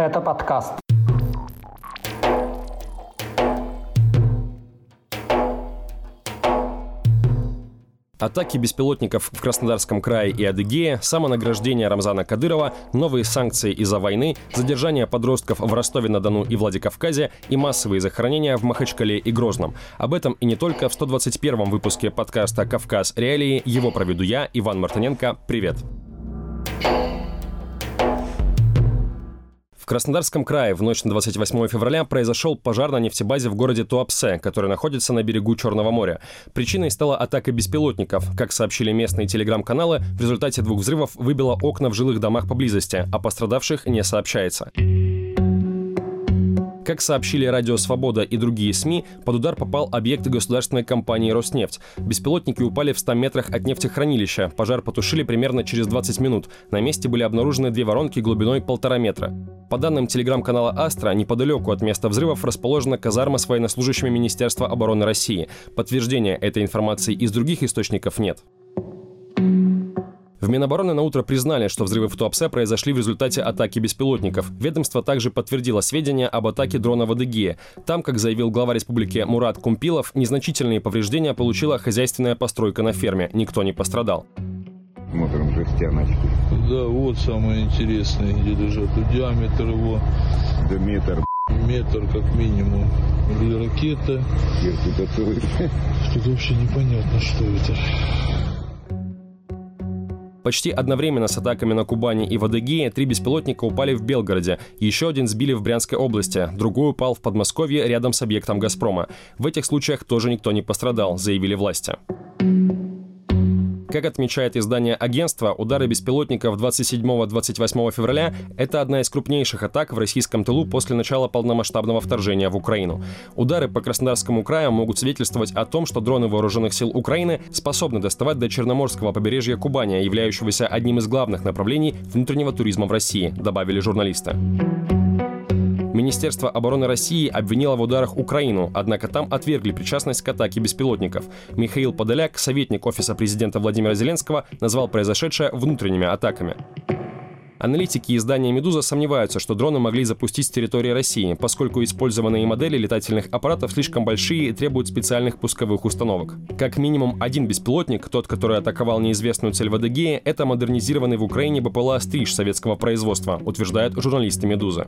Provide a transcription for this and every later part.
Это подкаст. Атаки беспилотников в Краснодарском крае и Адыгее, самонаграждение Рамзана Кадырова, новые санкции из-за войны, задержание подростков в Ростове-на-Дону и Владикавказе и массовые захоронения в Махачкале и Грозном. Об этом и не только в 121-м выпуске подкаста «Кавказ. Реалии». Его проведу я, Иван Мартыненко. Привет! Краснодарском крае в ночь на 28 февраля произошел пожар на нефтебазе в городе Туапсе, который находится на берегу Черного моря. Причиной стала атака беспилотников. Как сообщили местные телеграм-каналы, в результате двух взрывов выбило окна в жилых домах поблизости, а пострадавших не сообщается. Как сообщили Радио Свобода и другие СМИ, под удар попал объект государственной компании «Роснефть». Беспилотники упали в 100 метрах от нефтехранилища. Пожар потушили примерно через 20 минут. На месте были обнаружены две воронки глубиной полтора метра. По данным телеграм-канала «Астра», неподалеку от места взрывов расположена казарма с военнослужащими Министерства обороны России. Подтверждения этой информации из других источников нет. В Минобороны на утро признали, что взрывы в Туапсе произошли в результате атаки беспилотников. Ведомство также подтвердило сведения об атаке дрона в Адыгее. Там, как заявил глава республики Мурат Кумпилов, незначительные повреждения получила хозяйственная постройка на ферме. Никто не пострадал. Смотрим жестяночки. Да, вот самое интересное, где лежат. Диаметр его... Да метр. Метр как минимум. Или ракета. Тут вообще непонятно, что это. Почти одновременно с атаками на Кубани и в Адыгее три беспилотника упали в Белгороде, еще один сбили в Брянской области, другой упал в Подмосковье рядом с объектом «Газпрома». В этих случаях тоже никто не пострадал, заявили власти. Как отмечает издание агентства, удары беспилотников 27-28 февраля – это одна из крупнейших атак в российском тылу после начала полномасштабного вторжения в Украину. Удары по Краснодарскому краю могут свидетельствовать о том, что дроны вооруженных сил Украины способны доставать до Черноморского побережья Кубани, являющегося одним из главных направлений внутреннего туризма в России, добавили журналисты. Министерство обороны России обвинило в ударах Украину, однако там отвергли причастность к атаке беспилотников. Михаил Подоляк, советник Офиса президента Владимира Зеленского, назвал произошедшее внутренними атаками. Аналитики издания «Медуза» сомневаются, что дроны могли запустить с территории России, поскольку использованные модели летательных аппаратов слишком большие и требуют специальных пусковых установок. Как минимум один беспилотник, тот, который атаковал неизвестную цель в Адыгее, это модернизированный в Украине БПЛА «Стриж» советского производства, утверждают журналисты «Медузы».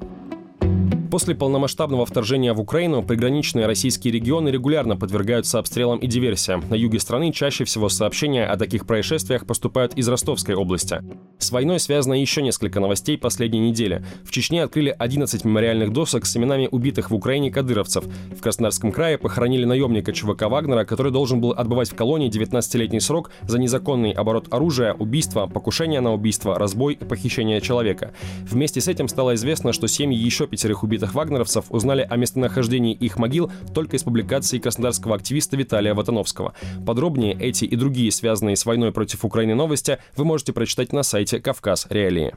После полномасштабного вторжения в Украину приграничные российские регионы регулярно подвергаются обстрелам и диверсиям. На юге страны чаще всего сообщения о таких происшествиях поступают из Ростовской области. С войной связано еще несколько новостей последней недели. В Чечне открыли 11 мемориальных досок с именами убитых в Украине кадыровцев. В Краснодарском крае похоронили наемника ЧВК Вагнера, который должен был отбывать в колонии 19-летний срок за незаконный оборот оружия, убийство, покушение на убийство, разбой и похищение человека. Вместе с этим стало известно, что семьи еще пятерых убитых убитых вагнеровцев узнали о местонахождении их могил только из публикации краснодарского активиста Виталия Ватановского. Подробнее эти и другие связанные с войной против Украины новости вы можете прочитать на сайте «Кавказ. Реалии».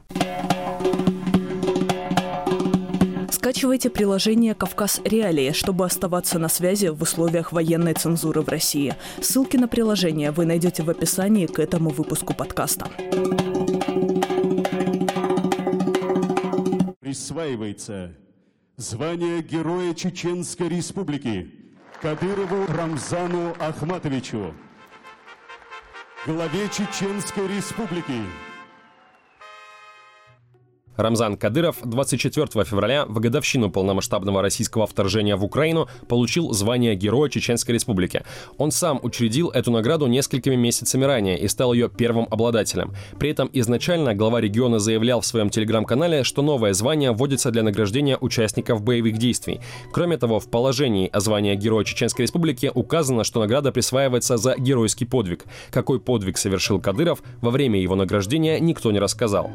Скачивайте приложение «Кавказ Реалии», чтобы оставаться на связи в условиях военной цензуры в России. Ссылки на приложение вы найдете в описании к этому выпуску подкаста. Присваивается звание Героя Чеченской Республики. Кадырову Рамзану Ахматовичу, главе Чеченской Республики Рамзан Кадыров 24 февраля в годовщину полномасштабного российского вторжения в Украину получил звание Героя Чеченской Республики. Он сам учредил эту награду несколькими месяцами ранее и стал ее первым обладателем. При этом изначально глава региона заявлял в своем телеграм-канале, что новое звание вводится для награждения участников боевых действий. Кроме того, в положении о звании Героя Чеченской Республики указано, что награда присваивается за геройский подвиг. Какой подвиг совершил Кадыров, во время его награждения никто не рассказал.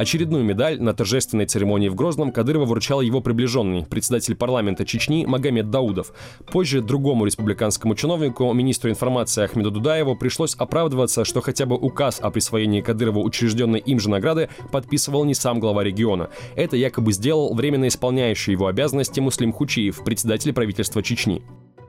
Очередную медаль на торжественной церемонии в Грозном Кадырова вручал его приближенный, председатель парламента Чечни Магомед Даудов. Позже другому республиканскому чиновнику, министру информации Ахмеду Дудаеву, пришлось оправдываться, что хотя бы указ о присвоении Кадырову учрежденной им же награды подписывал не сам глава региона. Это якобы сделал временно исполняющий его обязанности Муслим Хучиев, председатель правительства Чечни.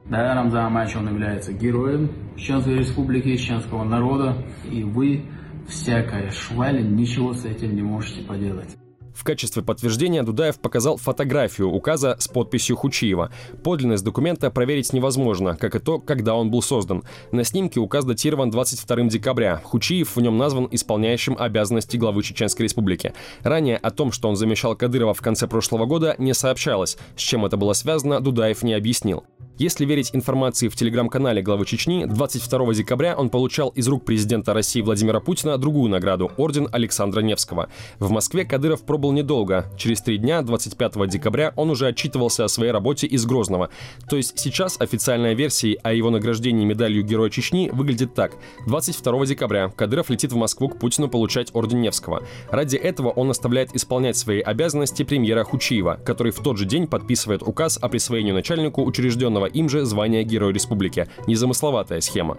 Да, Рамзан он является героем Чеченской республики, чеченского народа, и вы всякая шваль, ничего с этим не можете поделать. В качестве подтверждения Дудаев показал фотографию указа с подписью Хучиева. Подлинность документа проверить невозможно, как и то, когда он был создан. На снимке указ датирован 22 декабря. Хучиев в нем назван исполняющим обязанности главы Чеченской Республики. Ранее о том, что он замещал Кадырова в конце прошлого года, не сообщалось. С чем это было связано, Дудаев не объяснил. Если верить информации в телеграм-канале главы Чечни, 22 декабря он получал из рук президента России Владимира Путина другую награду – орден Александра Невского. В Москве Кадыров пробыл недолго. Через три дня, 25 декабря, он уже отчитывался о своей работе из Грозного. То есть сейчас официальная версия о его награждении медалью Героя Чечни выглядит так. 22 декабря Кадыров летит в Москву к Путину получать орден Невского. Ради этого он оставляет исполнять свои обязанности премьера Хучиева, который в тот же день подписывает указ о присвоении начальнику учрежденного им же звание Героя Республики. Незамысловатая схема.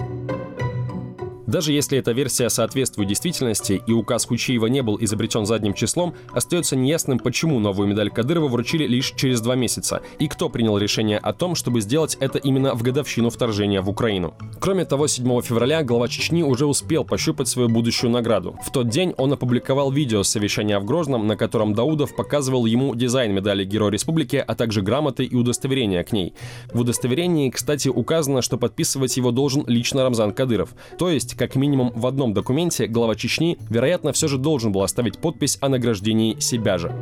Даже если эта версия соответствует действительности и указ Кучиева не был изобретен задним числом, остается неясным, почему новую медаль Кадырова вручили лишь через два месяца, и кто принял решение о том, чтобы сделать это именно в годовщину вторжения в Украину. Кроме того, 7 февраля глава Чечни уже успел пощупать свою будущую награду. В тот день он опубликовал видео с совещания в Грозном, на котором Даудов показывал ему дизайн медали Героя Республики, а также грамоты и удостоверения к ней. В удостоверении, кстати, указано, что подписывать его должен лично Рамзан Кадыров. То есть как минимум в одном документе глава Чечни, вероятно, все же должен был оставить подпись о награждении себя же.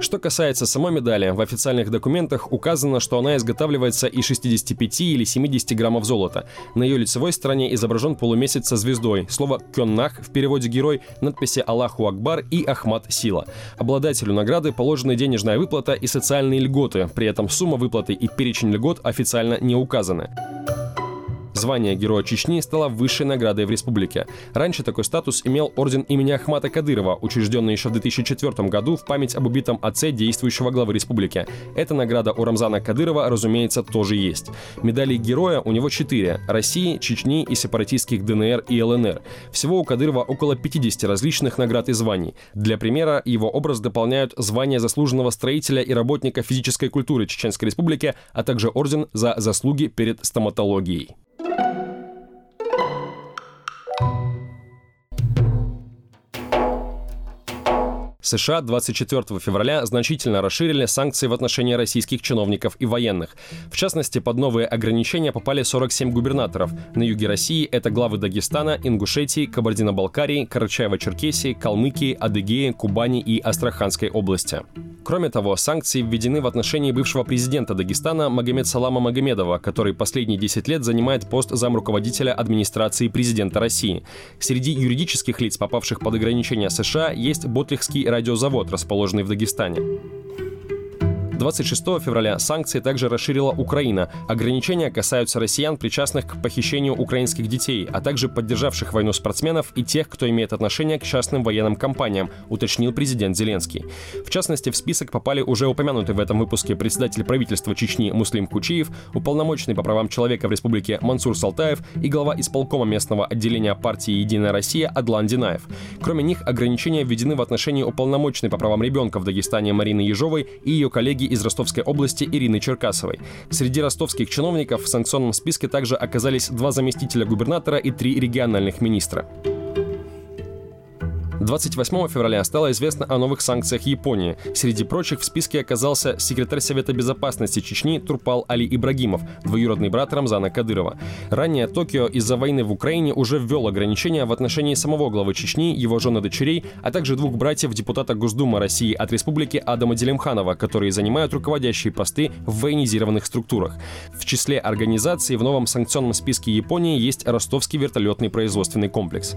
Что касается самой медали, в официальных документах указано, что она изготавливается из 65 или 70 граммов золота. На ее лицевой стороне изображен полумесяц со звездой, слово «кённах» в переводе «герой», надписи «Аллаху Акбар» и «Ахмад Сила». Обладателю награды положены денежная выплата и социальные льготы, при этом сумма выплаты и перечень льгот официально не указаны. Звание Героя Чечни стало высшей наградой в республике. Раньше такой статус имел орден имени Ахмата Кадырова, учрежденный еще в 2004 году в память об убитом отце действующего главы республики. Эта награда у Рамзана Кадырова, разумеется, тоже есть. Медалей Героя у него четыре – России, Чечни и сепаратистских ДНР и ЛНР. Всего у Кадырова около 50 различных наград и званий. Для примера, его образ дополняют звание заслуженного строителя и работника физической культуры Чеченской Республики, а также орден за заслуги перед стоматологией. США 24 февраля значительно расширили санкции в отношении российских чиновников и военных. В частности, под новые ограничения попали 47 губернаторов. На юге России это главы Дагестана, Ингушетии, Кабардино-Балкарии, Карачаево-Черкесии, Калмыкии, Адыгеи, Кубани и Астраханской области. Кроме того, санкции введены в отношении бывшего президента Дагестана Магомед Салама Магомедова, который последние 10 лет занимает пост замруководителя администрации президента России. Среди юридических лиц, попавших под ограничения США, есть Ботлихский радиозавод, расположенный в Дагестане. 26 февраля санкции также расширила Украина. Ограничения касаются россиян, причастных к похищению украинских детей, а также поддержавших войну спортсменов и тех, кто имеет отношение к частным военным компаниям, уточнил президент Зеленский. В частности, в список попали уже упомянутый в этом выпуске председатель правительства Чечни Муслим Кучиев, уполномоченный по правам человека в республике Мансур Салтаев и глава исполкома местного отделения партии «Единая Россия» Адлан Динаев. Кроме них, ограничения введены в отношении уполномоченной по правам ребенка в Дагестане Марины Ежовой и ее коллеги из Ростовской области Ирины Черкасовой. Среди ростовских чиновников в санкционном списке также оказались два заместителя губернатора и три региональных министра. 28 февраля стало известно о новых санкциях Японии. Среди прочих в списке оказался секретарь Совета безопасности Чечни Турпал Али Ибрагимов, двоюродный брат Рамзана Кадырова. Ранее Токио из-за войны в Украине уже ввел ограничения в отношении самого главы Чечни, его жены дочерей, а также двух братьев депутата Госдумы России от республики Адама Делимханова, которые занимают руководящие посты в военизированных структурах. В числе организаций в новом санкционном списке Японии есть Ростовский вертолетный производственный комплекс.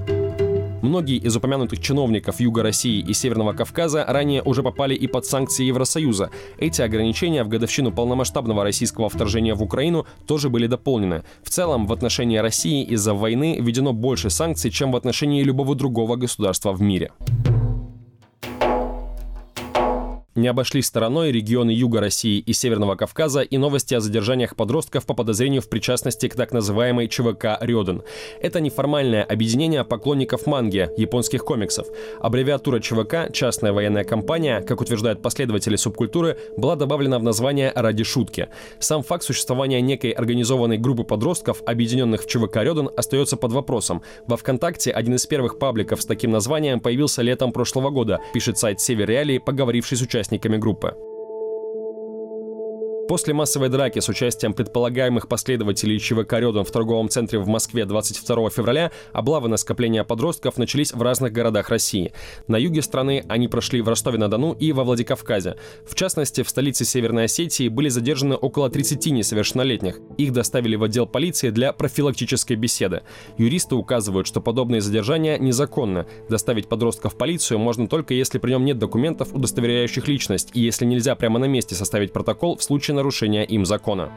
Многие из упомянутых чиновников Юга России и Северного Кавказа ранее уже попали и под санкции Евросоюза. Эти ограничения в годовщину полномасштабного российского вторжения в Украину тоже были дополнены. В целом, в отношении России из-за войны введено больше санкций, чем в отношении любого другого государства в мире. Не обошлись стороной регионы Юга России и Северного Кавказа и новости о задержаниях подростков по подозрению в причастности к так называемой ЧВК «Рёден». Это неформальное объединение поклонников манги, японских комиксов. Аббревиатура ЧВК «Частная военная компания», как утверждают последователи субкультуры, была добавлена в название ради шутки. Сам факт существования некой организованной группы подростков, объединенных в ЧВК «Рёден», остается под вопросом. Во ВКонтакте один из первых пабликов с таким названием появился летом прошлого года, пишет сайт Север Реалии, поговоривший с участниками группы. После массовой драки с участием предполагаемых последователей ЧВК «Рёден» в торговом центре в Москве 22 февраля облавы на скопление подростков начались в разных городах России. На юге страны они прошли в Ростове-на-Дону и во Владикавказе. В частности, в столице Северной Осетии были задержаны около 30 несовершеннолетних. Их доставили в отдел полиции для профилактической беседы. Юристы указывают, что подобные задержания незаконны. Доставить подростка в полицию можно только если при нем нет документов, удостоверяющих личность, и если нельзя прямо на месте составить протокол в случае нарушения им закона.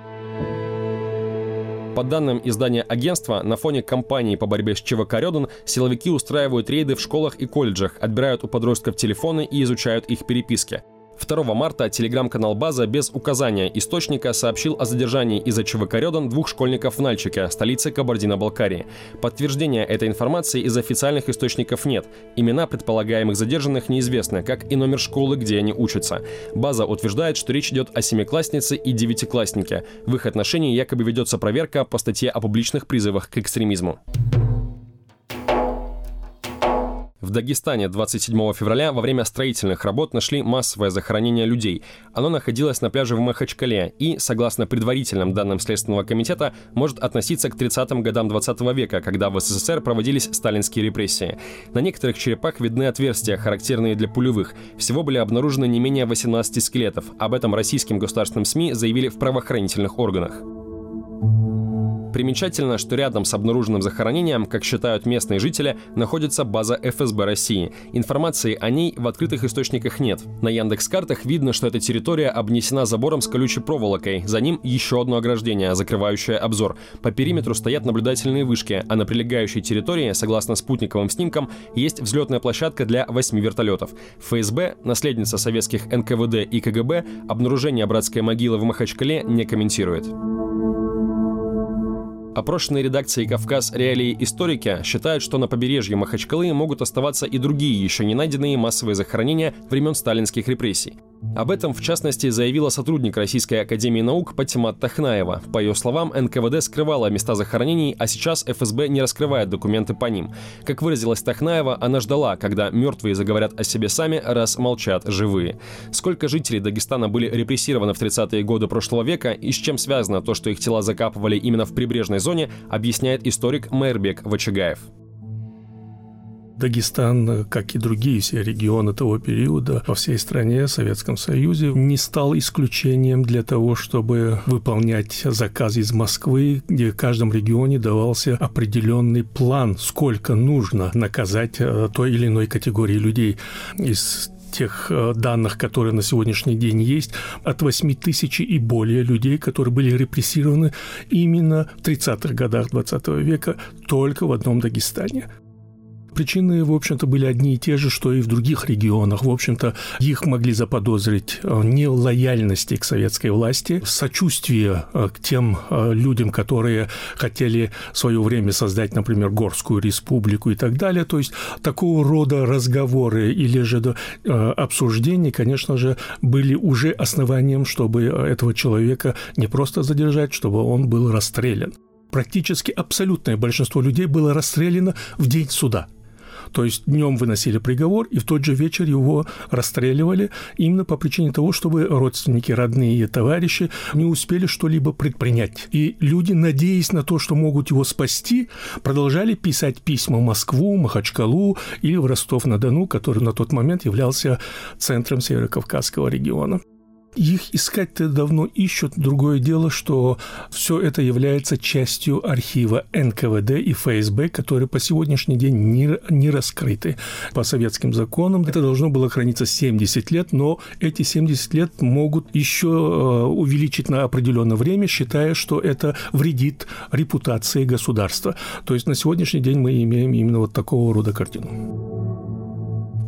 По данным издания агентства, на фоне кампании по борьбе с ЧВК «Рёден» силовики устраивают рейды в школах и колледжах, отбирают у подростков телефоны и изучают их переписки. 2 марта телеграм-канал «База» без указания источника сообщил о задержании из-за ЧВК «Рёдан» двух школьников в Нальчике, столице Кабардино-Балкарии. Подтверждения этой информации из официальных источников нет. Имена предполагаемых задержанных неизвестны, как и номер школы, где они учатся. «База» утверждает, что речь идет о семикласснице и девятикласснике. В их отношении якобы ведется проверка по статье о публичных призывах к экстремизму. В Дагестане 27 февраля во время строительных работ нашли массовое захоронение людей. Оно находилось на пляже в Махачкале и, согласно предварительным данным Следственного комитета, может относиться к 30-м годам 20 века, когда в СССР проводились сталинские репрессии. На некоторых черепах видны отверстия, характерные для пулевых. Всего были обнаружены не менее 18 скелетов. Об этом российским государственным СМИ заявили в правоохранительных органах. Примечательно, что рядом с обнаруженным захоронением, как считают местные жители, находится база ФСБ России. Информации о ней в открытых источниках нет. На Яндекс-картах видно, что эта территория обнесена забором с колючей проволокой. За ним еще одно ограждение, закрывающее обзор. По периметру стоят наблюдательные вышки, а на прилегающей территории, согласно спутниковым снимкам, есть взлетная площадка для восьми вертолетов. ФСБ, наследница советских НКВД и КГБ, обнаружение братской могилы в Махачкале не комментирует. Опрошенные редакции «Кавказ. Реалии историки» считают, что на побережье Махачкалы могут оставаться и другие еще не найденные массовые захоронения времен сталинских репрессий. Об этом, в частности, заявила сотрудник Российской Академии Наук Патимат Тахнаева. По ее словам, НКВД скрывала места захоронений, а сейчас ФСБ не раскрывает документы по ним. Как выразилась Тахнаева, она ждала, когда мертвые заговорят о себе сами, раз молчат живые. Сколько жителей Дагестана были репрессированы в 30-е годы прошлого века и с чем связано то, что их тела закапывали именно в прибрежной зоне, объясняет историк Мэрбек Вачагаев. Дагестан, как и другие все регионы того периода во всей стране, Советском Союзе, не стал исключением для того, чтобы выполнять заказ из Москвы, где в каждом регионе давался определенный план, сколько нужно наказать э, той или иной категории людей. Из тех э, данных, которые на сегодняшний день есть, от 8 тысяч и более людей, которые были репрессированы именно в 30-х годах 20 века только в одном Дагестане. Причины, в общем-то, были одни и те же, что и в других регионах. В общем-то, их могли заподозрить в нелояльности к советской власти, в сочувствии э, к тем э, людям, которые хотели в свое время создать, например, Горскую республику и так далее. То есть такого рода разговоры или же э, обсуждения, конечно же, были уже основанием, чтобы этого человека не просто задержать, чтобы он был расстрелян практически абсолютное большинство людей было расстреляно в день суда. То есть днем выносили приговор, и в тот же вечер его расстреливали именно по причине того, чтобы родственники, родные и товарищи не успели что-либо предпринять. И люди, надеясь на то, что могут его спасти, продолжали писать письма в Москву, Махачкалу или в Ростов-на-Дону, который на тот момент являлся центром Северо-Кавказского региона. Их искать-то давно ищут. Другое дело, что все это является частью архива НКВД и ФСБ, которые по сегодняшний день не, не раскрыты. По советским законам это должно было храниться 70 лет, но эти 70 лет могут еще э, увеличить на определенное время, считая, что это вредит репутации государства. То есть на сегодняшний день мы имеем именно вот такого рода картину.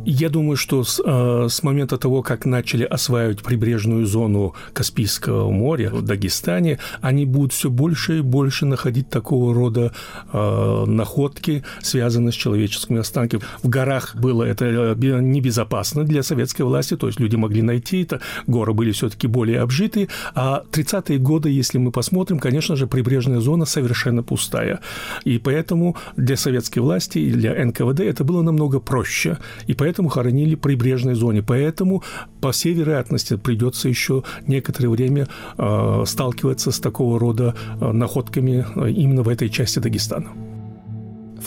Я думаю, что с, э, с момента того, как начали осваивать прибрежную зону Каспийского моря в Дагестане, они будут все больше и больше находить такого рода э, находки, связанные с человеческими останками. В горах было это э, небезопасно для советской власти, то есть люди могли найти это, горы были все-таки более обжитые, а 30-е годы, если мы посмотрим, конечно же, прибрежная зона совершенно пустая. И поэтому для советской власти и для НКВД это было намного проще. И поэтому поэтому хоронили в прибрежной зоне. Поэтому, по всей вероятности, придется еще некоторое время э, сталкиваться с такого рода э, находками э, именно в этой части Дагестана.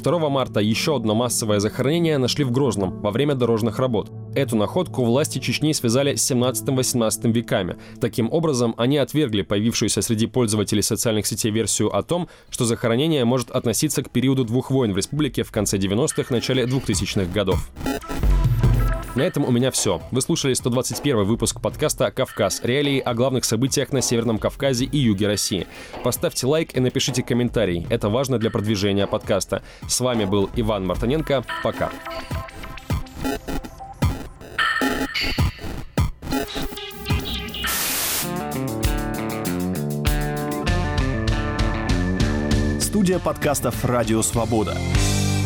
2 марта еще одно массовое захоронение нашли в Грозном во время дорожных работ. Эту находку власти Чечни связали с 17-18 веками. Таким образом, они отвергли появившуюся среди пользователей социальных сетей версию о том, что захоронение может относиться к периоду двух войн в республике в конце 90-х, начале 2000-х годов. На этом у меня все. Вы слушали 121 выпуск подкаста «Кавказ. Реалии о главных событиях на Северном Кавказе и юге России». Поставьте лайк и напишите комментарий. Это важно для продвижения подкаста. С вами был Иван Мартаненко. Пока. Студия подкастов «Радио Свобода».